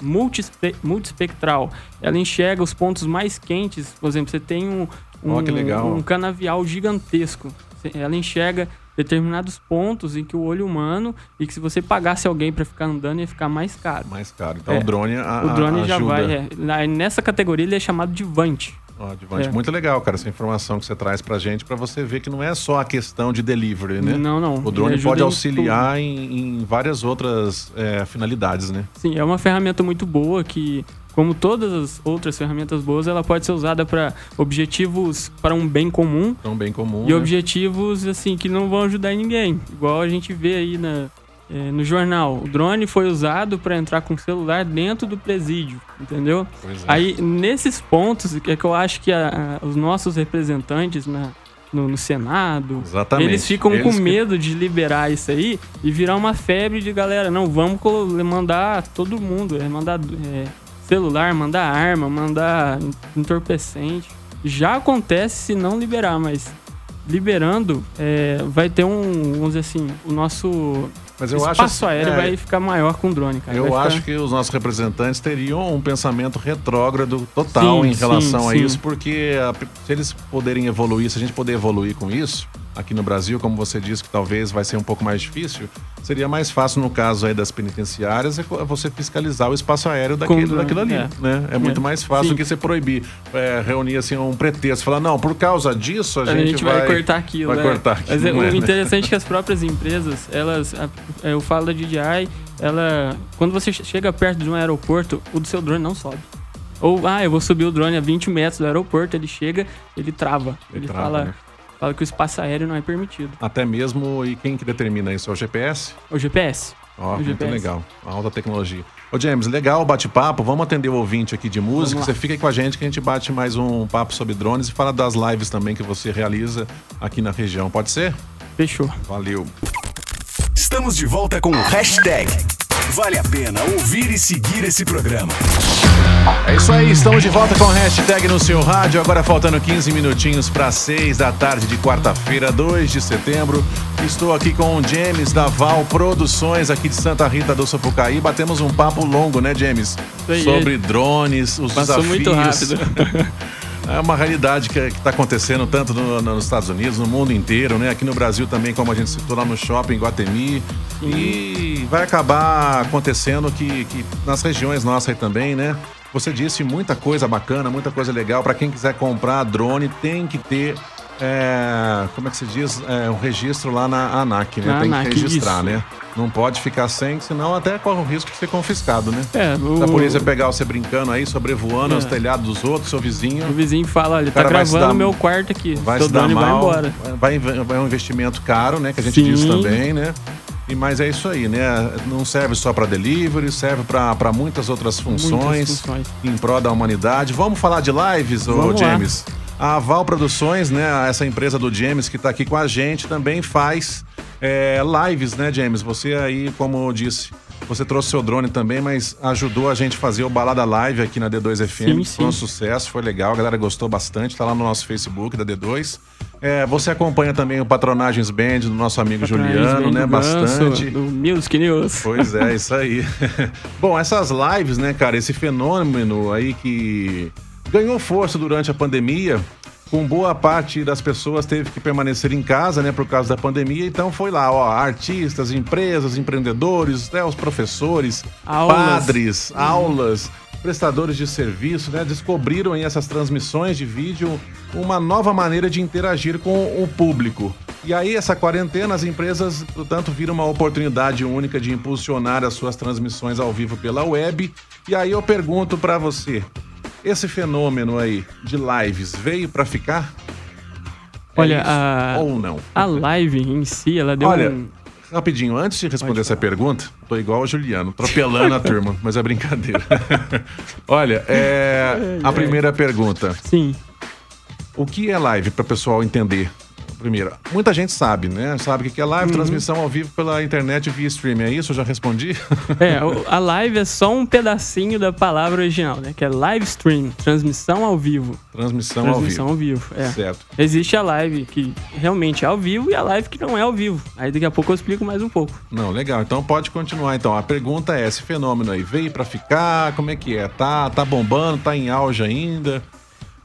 multispe multispectral. Ela enxerga os pontos mais quentes. Por exemplo, você tem um, um, oh, um canavial gigantesco. Ela enxerga determinados pontos em que o olho humano e que se você pagasse alguém para ficar andando ia ficar mais caro. Mais caro. Então é. o drone a, O drone já vai. É. Nessa categoria ele é chamado de Vant. Ó, Advante, é. muito legal, cara, essa informação que você traz pra gente, para você ver que não é só a questão de delivery, né? Não, não. O drone pode auxiliar em, em, várias outras é, finalidades, né? Sim, é uma ferramenta muito boa que, como todas as outras ferramentas boas, ela pode ser usada para objetivos para um bem comum. Um bem comum. E né? objetivos, assim, que não vão ajudar ninguém. Igual a gente vê aí na, é, no jornal, o drone foi usado para entrar com o celular dentro do presídio, entendeu? É. Aí, nesses pontos, é que eu acho que a, a, os nossos representantes na, no, no, Senado, Exatamente. eles ficam eles com que... medo de liberar isso aí e virar uma febre de galera. Não, vamos mandar todo mundo, é, mandar é, celular, mandar arma, mandar entorpecente. Já acontece se não liberar, mas liberando, é, vai ter um, vamos dizer assim, o nosso mas eu espaço acho, aéreo é, vai ficar maior com drone, cara. Eu ficar... acho que os nossos representantes teriam um pensamento retrógrado total sim, em relação sim, a sim. isso, porque a, se eles poderem evoluir, se a gente puder evoluir com isso, aqui no Brasil, como você disse que talvez vai ser um pouco mais difícil, seria mais fácil no caso aí das penitenciárias é você fiscalizar o espaço aéreo daquele, daquilo ali, é. né? É, é, muito mais fácil do que você proibir, é, reunir assim um pretexto, falar não, por causa disso a, a gente, gente vai, vai, cortar aquilo, vai né? cortar aquilo. Mas é, o né? interessante é que as próprias empresas, elas, eu falo da DJI, ela, quando você chega perto de um aeroporto, o do seu drone não sobe. Ou, ah, eu vou subir o drone a 20 metros do aeroporto, ele chega, ele trava. Ele, ele trava, fala, né? Fala que o espaço aéreo não é permitido. Até mesmo, e quem que determina isso? É o GPS? O GPS. Ó, oh, muito GPS. legal. A alta tecnologia. Ô, James, legal o bate-papo. Vamos atender o ouvinte aqui de música. Você fica aí com a gente que a gente bate mais um papo sobre drones e fala das lives também que você realiza aqui na região. Pode ser? Fechou. Valeu. Estamos de volta com o hashtag Vale a pena ouvir e seguir esse programa. É isso aí, estamos de volta com o hashtag no seu rádio. Agora faltando 15 minutinhos para 6 da tarde de quarta-feira, 2 de setembro. Estou aqui com o James da Val Produções, aqui de Santa Rita do Sapucaí. Batemos um papo longo, né, James? Sobre drones, os Passou desafios. muito rápido. É uma realidade que está acontecendo tanto no, nos Estados Unidos, no mundo inteiro, né? Aqui no Brasil também, como a gente citou lá no shopping Guatemi. Sim. E vai acabar acontecendo que, que nas regiões nossas aí também, né? Você disse muita coisa bacana, muita coisa legal. Para quem quiser comprar drone, tem que ter é, como é que se diz? É, um registro lá na ANAC, né? Na Tem ANAC, que registrar, isso. né? Não pode ficar sem, senão até corre o risco de ser confiscado, né? É, o... Da polícia pegar você brincando aí, sobrevoando é. os telhados dos outros, seu vizinho. O vizinho fala, olha, tá gravando dar, meu quarto aqui. Vai se dar mal, vai embora. Vai, vai um investimento caro, né? Que a gente Sim. disse também, né? E, mas é isso aí, né? Não serve só para delivery, serve para muitas outras funções, muitas funções em prol da humanidade. Vamos falar de lives, ô James? Lá. A Val Produções, né, essa empresa do James que está aqui com a gente, também faz é, lives, né, James? Você aí, como eu disse, você trouxe seu drone também, mas ajudou a gente a fazer o Balada Live aqui na D2 FM. Sim, sim. Foi um sucesso, foi legal, a galera gostou bastante, tá lá no nosso Facebook da D2. É, você acompanha também o Patronagens Band do nosso amigo Patronagens Juliano, Band né? Bastante. Do Music News. Pois é, isso aí. Bom, essas lives, né, cara, esse fenômeno aí que ganhou força durante a pandemia. Com boa parte das pessoas teve que permanecer em casa, né, por causa da pandemia. Então foi lá, ó, artistas, empresas, empreendedores, né, os professores, aulas. padres, uhum. aulas, prestadores de serviço, né, descobriram em essas transmissões de vídeo uma nova maneira de interagir com o público. E aí, essa quarentena, as empresas, portanto, viram uma oportunidade única de impulsionar as suas transmissões ao vivo pela web. E aí eu pergunto para você, esse fenômeno aí de lives veio para ficar? É Olha, a... ou não? A live em si, ela deu Olha, um... rapidinho, antes de responder essa pergunta, tô igual o Juliano, atropelando a turma, mas é brincadeira. Olha, é, a primeira pergunta. Sim. O que é live para o pessoal entender? Primeiro, muita gente sabe, né? Sabe o que é live, uhum. transmissão ao vivo pela internet via streaming. É isso? Eu já respondi? É, a live é só um pedacinho da palavra original, né? Que é live stream, transmissão ao vivo. Transmissão, transmissão ao vivo. Transmissão ao vivo, é. Certo. Existe a live que realmente é ao vivo e a live que não é ao vivo. Aí daqui a pouco eu explico mais um pouco. Não, legal. Então pode continuar. Então, a pergunta é: esse fenômeno aí veio para ficar? Como é que é? Tá, tá bombando? Tá em auge ainda?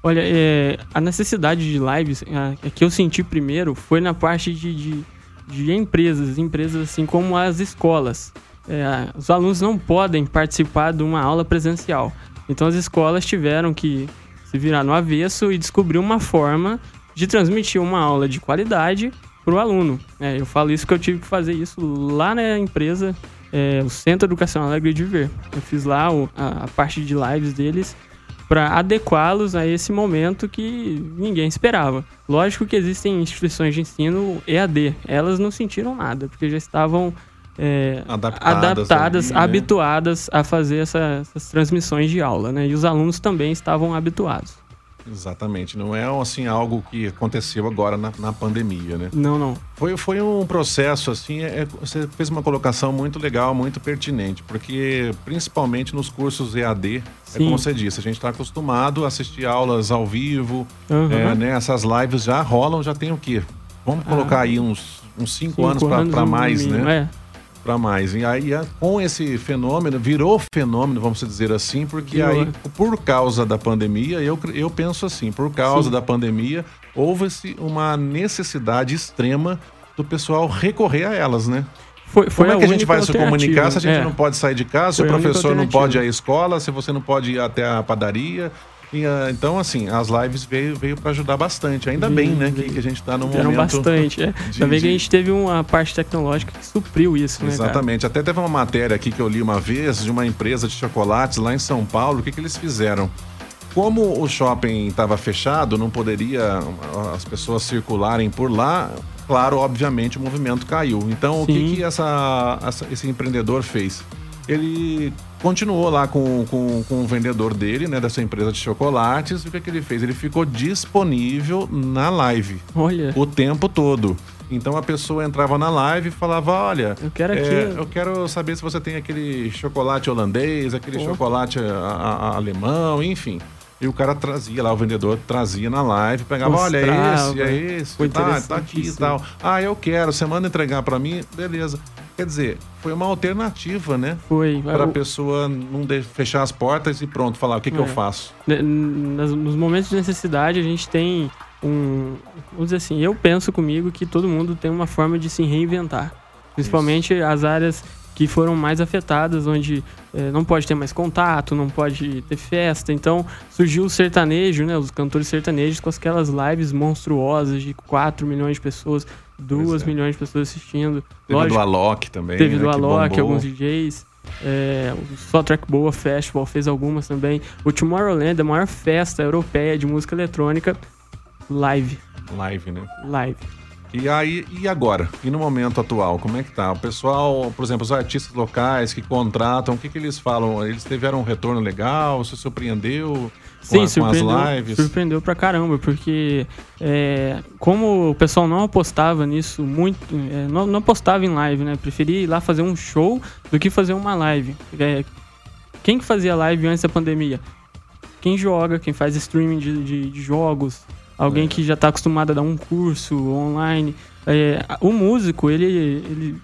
Olha, é, a necessidade de lives a, que eu senti primeiro foi na parte de, de, de empresas, empresas assim como as escolas. É, os alunos não podem participar de uma aula presencial. Então as escolas tiveram que se virar no avesso e descobrir uma forma de transmitir uma aula de qualidade para o aluno. É, eu falo isso que eu tive que fazer isso lá na empresa, é, o Centro Educacional Alegria de Viver. Eu fiz lá o, a, a parte de lives deles para adequá-los a esse momento que ninguém esperava. Lógico que existem instituições de ensino EAD, elas não sentiram nada, porque já estavam é, adaptadas, adaptadas ali, né? habituadas a fazer essa, essas transmissões de aula, né? E os alunos também estavam habituados. Exatamente, não é assim algo que aconteceu agora na, na pandemia, né? Não, não. Foi, foi um processo assim, é, é você fez uma colocação muito legal, muito pertinente, porque principalmente nos cursos EAD, é Sim. é como você disse, a gente está acostumado a assistir aulas ao vivo, uhum. é, né? Essas lives já rolam, já tem o quê? Vamos colocar ah, aí uns, uns cinco, cinco anos para mais, né? É para mais. E aí, com esse fenômeno, virou fenômeno, vamos dizer assim, porque virou. aí, por causa da pandemia, eu, eu penso assim, por causa Sim. da pandemia, houve-se uma necessidade extrema do pessoal recorrer a elas, né? Foi, foi Como é que a gente vai se comunicar se a gente é. não pode sair de casa, se o professor não pode ir à escola, se você não pode ir até a padaria? E, uh, então, assim, as lives veio, veio para ajudar bastante. Ainda bem, né, que, que, a gente está no momento... bastante, é. Ainda bem que a gente teve uma parte tecnológica que supriu isso, né, Exatamente. Até teve uma matéria aqui que eu li uma vez de uma empresa de chocolates lá em São Paulo. O que, que eles fizeram? Como o shopping estava fechado, não poderia as pessoas circularem por lá, claro, obviamente o movimento caiu. Então, Sim. o que, que essa, essa, esse empreendedor fez? ele continuou lá com, com, com o vendedor dele, né, dessa empresa de chocolates. E o que, que ele fez? Ele ficou disponível na live. Olha. O tempo todo. Então a pessoa entrava na live e falava: Olha, eu quero, é, eu quero saber se você tem aquele chocolate holandês, aquele oh. chocolate a, a, a, alemão, enfim. E o cara trazia lá, o vendedor trazia na live, pegava, Mostrava, olha, é esse, é esse, tá, tá aqui e tal. Ah, eu quero, você manda entregar para mim, beleza. Quer dizer, foi uma alternativa, né? Foi. Para a pessoa não fechar as portas e pronto, falar o que, que eu é. faço. Nos momentos de necessidade, a gente tem um. Vamos dizer assim, eu penso comigo que todo mundo tem uma forma de se reinventar. Principalmente Isso. as áreas que foram mais afetadas, onde é, não pode ter mais contato, não pode ter festa. Então surgiu o sertanejo, né? Os cantores sertanejos com aquelas lives monstruosas de 4 milhões de pessoas. 2 é. milhões de pessoas assistindo. Teve Lógico, do Alok também. Teve né, do Alok, alguns DJs. É, o Só Track Boa Festival fez algumas também. O Tomorrowland, a maior festa europeia de música eletrônica, live. Live, né? Live. E aí, e agora? E no momento atual, como é que tá? O pessoal, por exemplo, os artistas locais que contratam, o que, que eles falam? Eles tiveram um retorno legal? Você surpreendeu? Sim, com, surpreendeu, com as lives? surpreendeu pra caramba, porque é, como o pessoal não apostava nisso muito, é, não, não, apostava em live, né? Preferia ir lá fazer um show do que fazer uma live. É, quem que fazia live antes da pandemia? Quem joga, quem faz streaming de, de, de jogos, alguém é. que já está acostumado a dar um curso online. É, o músico, ele, ele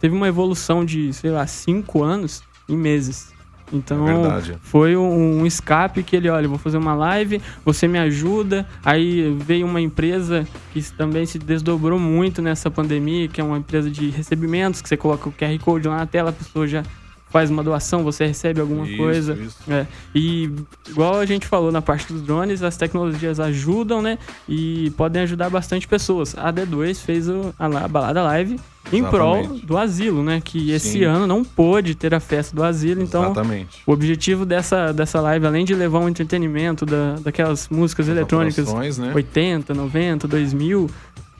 teve uma evolução de, sei lá, cinco anos em meses. Então, é foi um, um, escape que ele, olha, vou fazer uma live, você me ajuda. Aí veio uma empresa que também se desdobrou muito nessa pandemia, que é uma empresa de recebimentos, que você coloca o QR Code lá na tela, a pessoa já faz uma doação, você recebe alguma Isso, coisa. isso. É, e igual a gente falou na parte dos drones, as tecnologias ajudam, né? E podem ajudar bastante pessoas. A D2 fez o- a, a balada live em prol do asilo, né? Que esse Sim. ano não pôde ter a festa do asilo, então Exatamente. o objetivo dessa, dessa live, além de levar um entretenimento da, daquelas músicas eletrônicas Atrações, né? 80, 90, 2000,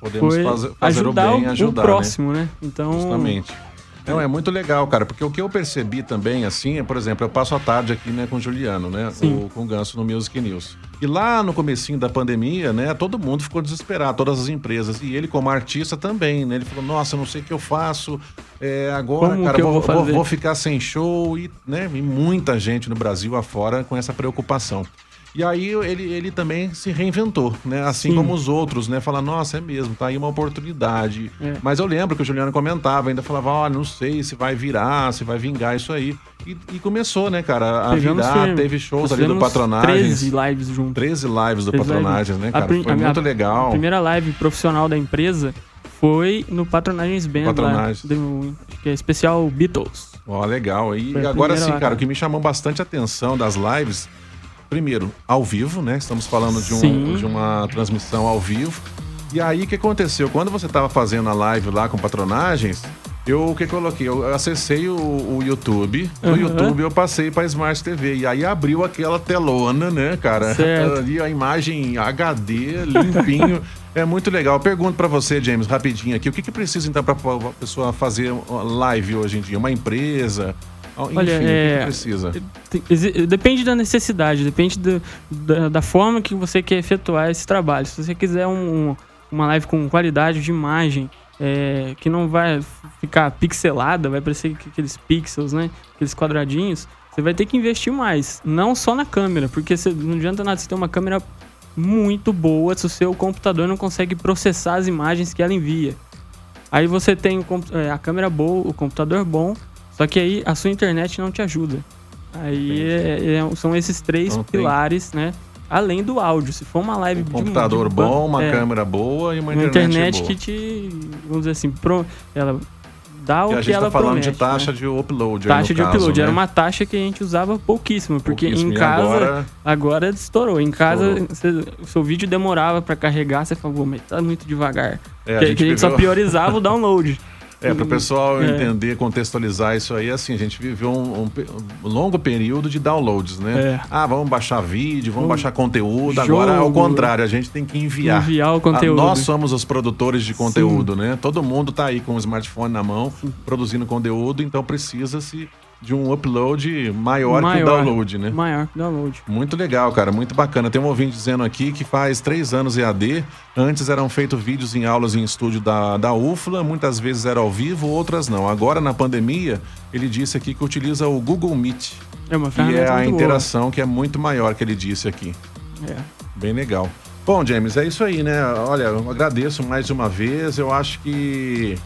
Podemos foi fazer, fazer o ajudar bem, o, ajudar, o próximo, né? Então, né? Justamente. Não, é muito legal, cara, porque o que eu percebi também, assim, é, por exemplo, eu passo a tarde aqui, né, com o Juliano, né, o, com o Ganso no Music News. E lá no comecinho da pandemia, né, todo mundo ficou desesperado, todas as empresas. E ele, como artista, também, né, ele falou, nossa, não sei o que eu faço, é, agora, Como cara, vou, vou vou, vou ficar sem show e, né, e muita gente no Brasil afora com essa preocupação. E aí ele, ele também se reinventou, né? Assim Sim. como os outros, né? Falar, nossa, é mesmo, tá aí uma oportunidade. É. Mas eu lembro que o Juliano comentava, ainda falava, olha, não sei se vai virar, se vai vingar isso aí. E, e começou, né, cara, a Pegamos virar, firme. teve shows Nós ali do Patronagens. 13 lives juntos. 13 lives do 13 Patronagens, lives. né, A cara? Foi a muito legal. A primeira live profissional da empresa foi no Patronagens Band, lá, Patronagens. do- que é especial Beatles. Ó, legal. E a agora sim, lá, cara, cara. o que me chamou bastante atenção das lives, primeiro, ao vivo, né? Estamos falando de, um- de uma transmissão ao vivo. E aí, o que aconteceu? Quando você estava fazendo a live lá com patronagens, eu o que coloquei? Eu acessei o, o YouTube. No Aham. YouTube eu passei para Smart TV. E aí abriu aquela telona, né, cara? Certo. Ali a imagem HD, limpinho. é muito legal. Eu pergunto para você, James, rapidinho aqui. O que, que precisa então para a pessoa fazer uma live hoje em dia? Uma empresa? Enfim, Olha, é- precisa? Exi- Depende da necessidade, depende do- da, da forma que você quer efetuar esse trabalho. Se você quiser um- um- uma live com qualidade de imagem, é, que não vai ficar pixelada, vai parecer que aqueles pixels, né? Aqueles quadradinhos, você vai ter que investir mais. Não só na câmera, porque você- não adianta nada você ter uma câmera muito boa se o seu computador não consegue processar as imagens que ela envia. Aí você tem é, a câmera boa, o computador bom, só que aí a sua internet não te ajuda. Aí é- é- são esses três Então tem- pilares, né? Além do áudio. Se for uma live Um de computador de bom, uma é, câmera boa e uma uma internet, internet boa. que te, vamos dizer assim, pro, ela dá o E a gente tá falando promete, de taxa né? de upload. Taxa de caso, upload. Era né? uma taxa que a gente usava pouquíssimo, porque Pouquíssimo. em casa agora- agora, estourou. Em casa Estourou. você- o seu vídeo demorava pra carregar, você falou, mas tá muito devagar. É, a gente que a gente só priorizava o download. É, para o pessoal É. entender, contextualizar isso aí, assim, a gente viveu um, um um longo período de downloads, né? É. Ah, vamos baixar vídeo, vamos baixar conteúdo. jogo. Agora, ao contrário, a gente tem que enviar. Enviar o Ah, conteúdo. nós somos os produtores de conteúdo, né? Todo mundo tá aí com o smartphone na mão, produzindo conteúdo, então precisa-se de um upload maior, que o download, né? Maior que o download. Muito legal, cara, muito bacana. Tem um ouvinte dizendo aqui que faz três anos EAD. Antes eram feitos vídeos em aulas em estúdio da, da UFLA, muitas vezes era ao vivo, outras não. Agora, na pandemia, ele disse aqui que utiliza o Google Meet, É uma ferramenta é a interação que é muito maior que ele disse aqui. boa. É. Bem legal. Bom, James, é isso aí, né? Olha, eu agradeço mais uma vez. Eu acho que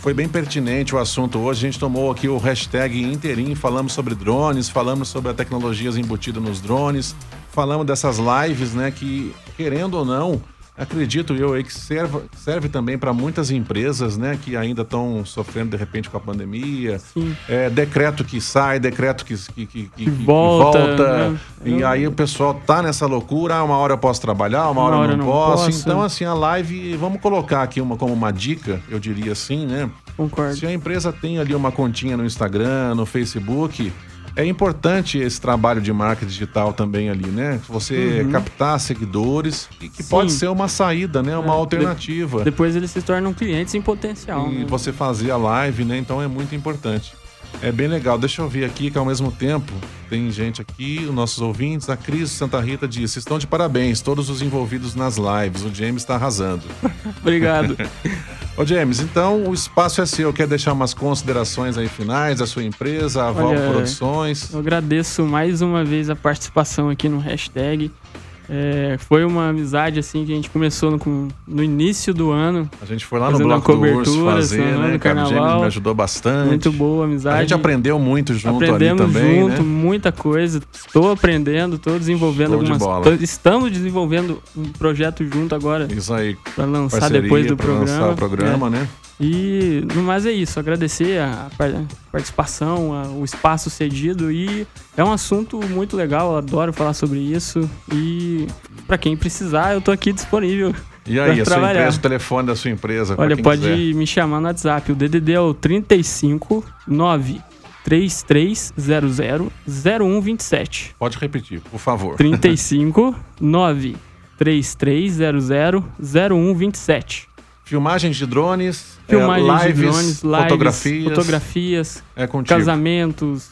foi bem pertinente o assunto hoje. A gente tomou aqui o hashtag inteirinho, falamos sobre drones, falamos sobre as tecnologias embutidas nos drones, falamos dessas lives, né? Que, querendo ou não, acredito eu aí que serve, serve também para muitas empresas, né? Que ainda estão sofrendo de repente com a pandemia. Sim. É, decreto que sai, decreto que, que, que, que- que volta, né? E Eu- aí o pessoal tá nessa loucura, ah, uma hora eu posso trabalhar, uma, hora, eu não, posso. Então, assim, a live, vamos colocar aqui uma como uma dica, eu diria assim, né? Concordo. Se a empresa tem ali uma continha no Instagram, no Facebook, é importante esse trabalho de marketing digital também ali, né? Você captar seguidores, e que Sim. pode ser uma saída, né? Uma É, alternativa. Depois eles se tornam clientes em potencial. E né? você fazer a live, né? Então é muito importante. É bem legal. Deixa eu ver aqui que ao mesmo tempo tem gente aqui, os nossos ouvintes. A Cris Santa Rita disse: estão de parabéns, todos os envolvidos nas lives. O James está arrasando. Obrigado. Ô James, então o espaço é seu. Quer deixar umas considerações aí finais da sua empresa, a Valve Olha, Produções? Eu agradeço mais uma vez a participação aqui no hashtag. É, foi uma amizade assim que a gente começou no, no início do ano. A gente foi lá no Bloco do Urso cobertura, fazer, assim, né? o James carnaval. me ajudou bastante. Muito boa a amizade. A gente aprendeu muito junto Aprendemos ali também, junto né? muita coisa. Estou aprendendo, estou desenvolvendo Show de algumas bola. tô- Estamos desenvolvendo um projeto junto agora Isso aí. para lançar depois do programa. lançar o programa, né? E no mais é isso, agradecer a participação, a, o espaço cedido e é um assunto muito legal, adoro falar sobre isso e para quem precisar eu tô aqui disponível. E aí, a sua empresa, o telefone da sua empresa? Olha, pode quiser. me chamar no WhatsApp, o DDD é o 35 9 3300 0127. Pode repetir, por favor. 35 9 3300 0127. Filmagens de drones, Filmagens é, lives, de drones, lives, fotografias, fotografias é casamentos,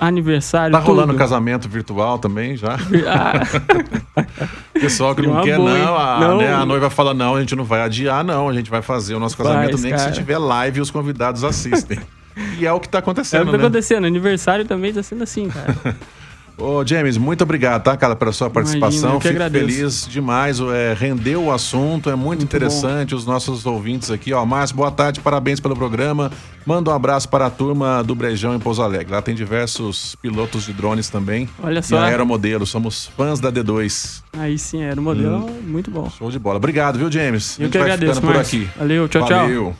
aniversário. Tá rolando tudo. casamento virtual também já? Ah. Pessoal que não quer, boa, não, a, não. Né, a, noiva fala: não, a gente não vai adiar, não, a gente vai fazer o nosso casamento, Faz, nem cara. que se tiver live e os convidados assistem. e é o que tá acontecendo. É o que tá né? acontecendo, aniversário também tá sendo assim, cara. Ô, James, muito obrigado, tá, cara, pela sua participação. Imagina, Fico agradeço. feliz demais. É, rendeu o assunto, é muito, muito interessante. Bom. Os nossos ouvintes aqui, ó. Márcio, boa tarde, parabéns pelo programa. Manda um abraço para a turma do Brejão em Pouso Alegre. Lá tem diversos pilotos de drones também. Olha só. E aeromodelo, somos fãs da D2. Aí sim, aeromodelo, hum. muito bom. Show de bola. Obrigado, viu, James? Eu que agradeço, por aqui. Valeu, tchau, Valeu. tchau.